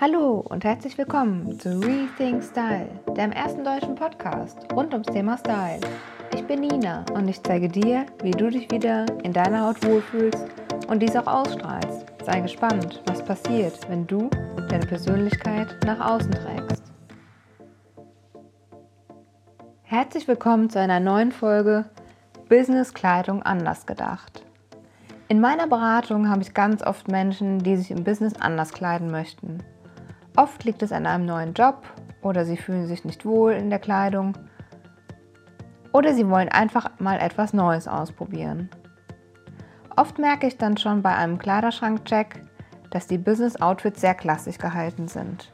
Hallo und herzlich willkommen zu Rethink Style, dem ersten deutschen Podcast rund ums Thema Style. Ich bin Nina und ich zeige dir, wie du dich wieder in deiner Haut wohlfühlst und dies auch ausstrahlst. Sei gespannt, was passiert, wenn du deine Persönlichkeit nach außen trägst. Herzlich willkommen zu einer neuen Folge Business Kleidung anders gedacht. In meiner Beratung habe ich ganz oft Menschen, die sich im Business anders kleiden möchten. Oft liegt es an einem neuen Job oder sie fühlen sich nicht wohl in der Kleidung oder sie wollen einfach mal etwas Neues ausprobieren. Oft merke ich dann schon bei einem Kleiderschrankcheck, dass die Business-Outfits sehr klassisch gehalten sind.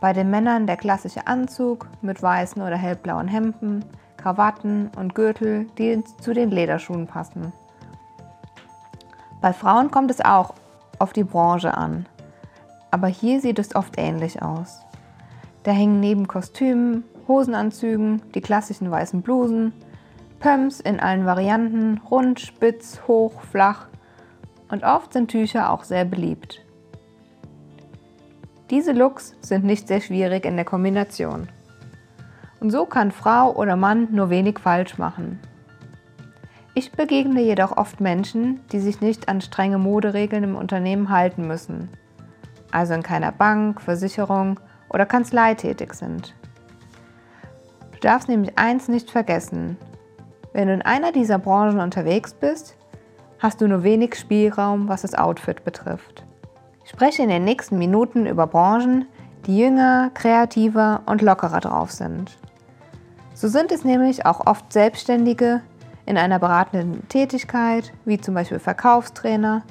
Bei den Männern der klassische Anzug mit weißen oder hellblauen Hemden, Krawatten und Gürtel, die zu den Lederschuhen passen. Bei Frauen kommt es auch auf die Branche an aber hier sieht es oft ähnlich aus. Da hängen neben Kostümen, Hosenanzügen, die klassischen weißen Blusen, Pumps in allen Varianten, rund, spitz, hoch, flach und oft sind Tücher auch sehr beliebt. Diese Looks sind nicht sehr schwierig in der Kombination. Und so kann Frau oder Mann nur wenig falsch machen. Ich begegne jedoch oft Menschen, die sich nicht an strenge Moderegeln im Unternehmen halten müssen also in keiner Bank, Versicherung oder Kanzlei tätig sind. Du darfst nämlich eins nicht vergessen. Wenn du in einer dieser Branchen unterwegs bist, hast du nur wenig Spielraum, was das Outfit betrifft. Ich spreche in den nächsten Minuten über Branchen, die jünger, kreativer und lockerer drauf sind. So sind es nämlich auch oft Selbstständige in einer beratenden Tätigkeit, wie zum Beispiel Verkaufstrainer,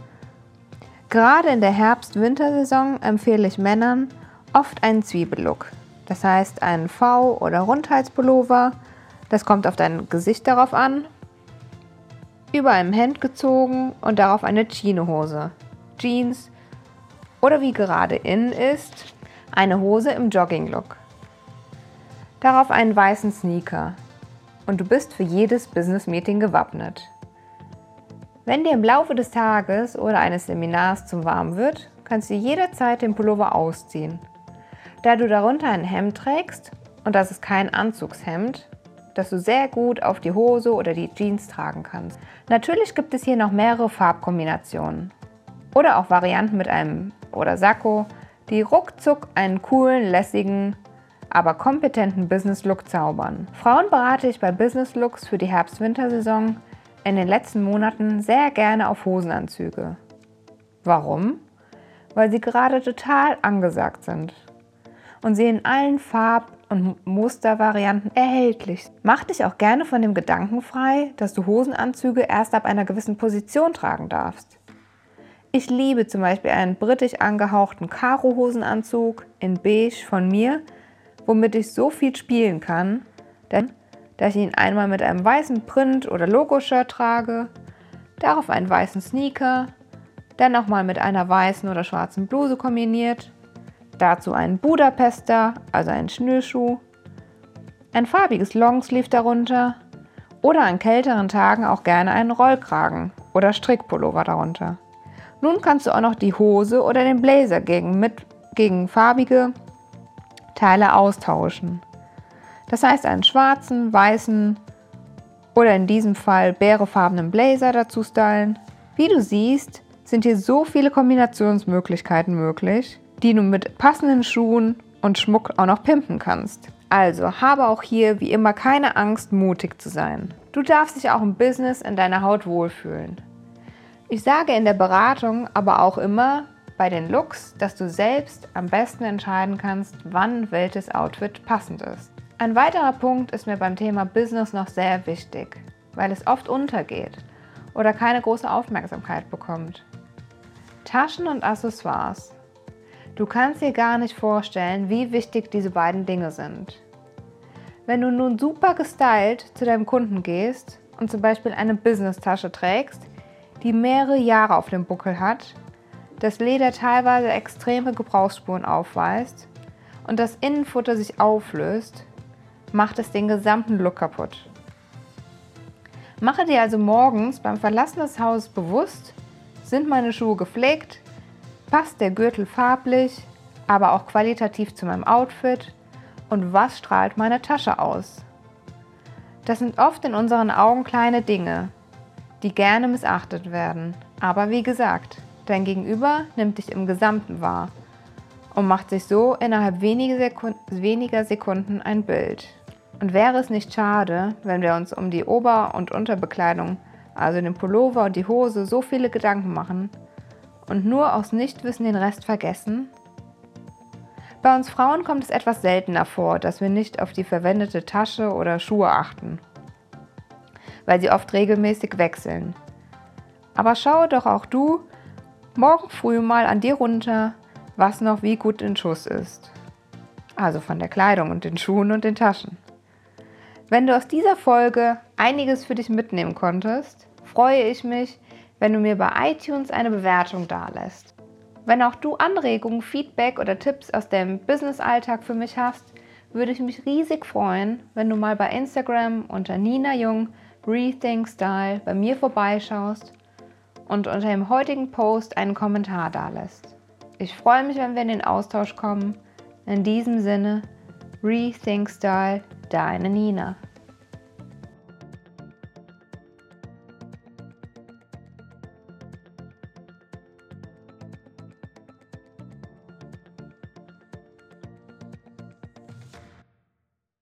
Gerade in der Herbst-Wintersaison empfehle ich Männern oft einen Zwiebellook. Das heißt einen V- oder Rundhalspullover, das kommt auf dein Gesicht darauf an, über einem Hemd gezogen und darauf eine Chinohose, Jeans oder wie gerade in ist, eine Hose im Jogging-Look. Darauf einen weißen Sneaker und du bist für jedes Business-Meeting gewappnet. Wenn dir im Laufe des Tages oder eines Seminars zu warm wird, kannst du jederzeit den Pullover ausziehen. Da du darunter ein Hemd trägst, und das ist kein Anzugshemd, das du sehr gut auf die Hose oder die Jeans tragen kannst. Natürlich gibt es hier noch mehrere Farbkombinationen oder auch Varianten mit einem oder Sakko, die ruckzuck einen coolen, lässigen, aber kompetenten Business-Look zaubern. Frauen berate ich bei Business Looks für die Herbst-Wintersaison in den letzten Monaten sehr gerne auf Hosenanzüge. Warum? Weil sie gerade total angesagt sind und sie in allen Farb- und Mustervarianten erhältlich. Mach dich auch gerne von dem Gedanken frei, dass du Hosenanzüge erst ab einer gewissen Position tragen darfst. Ich liebe zum Beispiel einen britisch angehauchten Karo-Hosenanzug in Beige von mir, womit ich so viel spielen kann, denn da ich ihn einmal mit einem weißen Print- oder Logo-Shirt trage, darauf einen weißen Sneaker, dann nochmal mit einer weißen oder schwarzen Bluse kombiniert, dazu einen Budapester, also einen Schnürschuh, ein farbiges Longsleeve darunter oder an kälteren Tagen auch gerne einen Rollkragen oder Strickpullover darunter. Nun kannst du auch noch die Hose oder den Blazer gegen, mit, gegen farbige Teile austauschen. Das heißt einen schwarzen, weißen oder in diesem Fall bärefarbenen Blazer dazu stylen. Wie du siehst, sind hier so viele Kombinationsmöglichkeiten möglich, die du mit passenden Schuhen und Schmuck auch noch pimpen kannst. Also habe auch hier wie immer keine Angst, mutig zu sein. Du darfst dich auch im Business in deiner Haut wohlfühlen. Ich sage in der Beratung aber auch immer bei den Looks, dass du selbst am besten entscheiden kannst, wann welches Outfit passend ist. Ein weiterer Punkt ist mir beim Thema Business noch sehr wichtig, weil es oft untergeht oder keine große Aufmerksamkeit bekommt. Taschen und Accessoires. Du kannst dir gar nicht vorstellen, wie wichtig diese beiden Dinge sind. Wenn du nun super gestylt zu deinem Kunden gehst und zum Beispiel eine Business-Tasche trägst, die mehrere Jahre auf dem Buckel hat, das Leder teilweise extreme Gebrauchsspuren aufweist und das Innenfutter sich auflöst, macht es den gesamten Look kaputt. Mache dir also morgens beim Verlassen des Hauses bewusst, sind meine Schuhe gepflegt, passt der Gürtel farblich, aber auch qualitativ zu meinem Outfit und was strahlt meine Tasche aus. Das sind oft in unseren Augen kleine Dinge, die gerne missachtet werden. Aber wie gesagt, dein Gegenüber nimmt dich im Gesamten wahr und macht sich so innerhalb weniger Sekunden ein Bild. Und wäre es nicht schade, wenn wir uns um die Ober- und Unterbekleidung, also den Pullover und die Hose, so viele Gedanken machen und nur aus Nichtwissen den Rest vergessen? Bei uns Frauen kommt es etwas seltener vor, dass wir nicht auf die verwendete Tasche oder Schuhe achten, weil sie oft regelmäßig wechseln. Aber schaue doch auch du morgen früh mal an dir runter, was noch wie gut in Schuss ist. Also von der Kleidung und den Schuhen und den Taschen. Wenn du aus dieser Folge einiges für dich mitnehmen konntest, freue ich mich, wenn du mir bei iTunes eine Bewertung dalässt. Wenn auch du Anregungen, Feedback oder Tipps aus dem Business-Alltag für mich hast, würde ich mich riesig freuen, wenn du mal bei Instagram unter Nina Jung Rethink Style bei mir vorbeischaust und unter dem heutigen Post einen Kommentar dalässt. Ich freue mich, wenn wir in den Austausch kommen. In diesem Sinne, Rethink Style, deine Nina.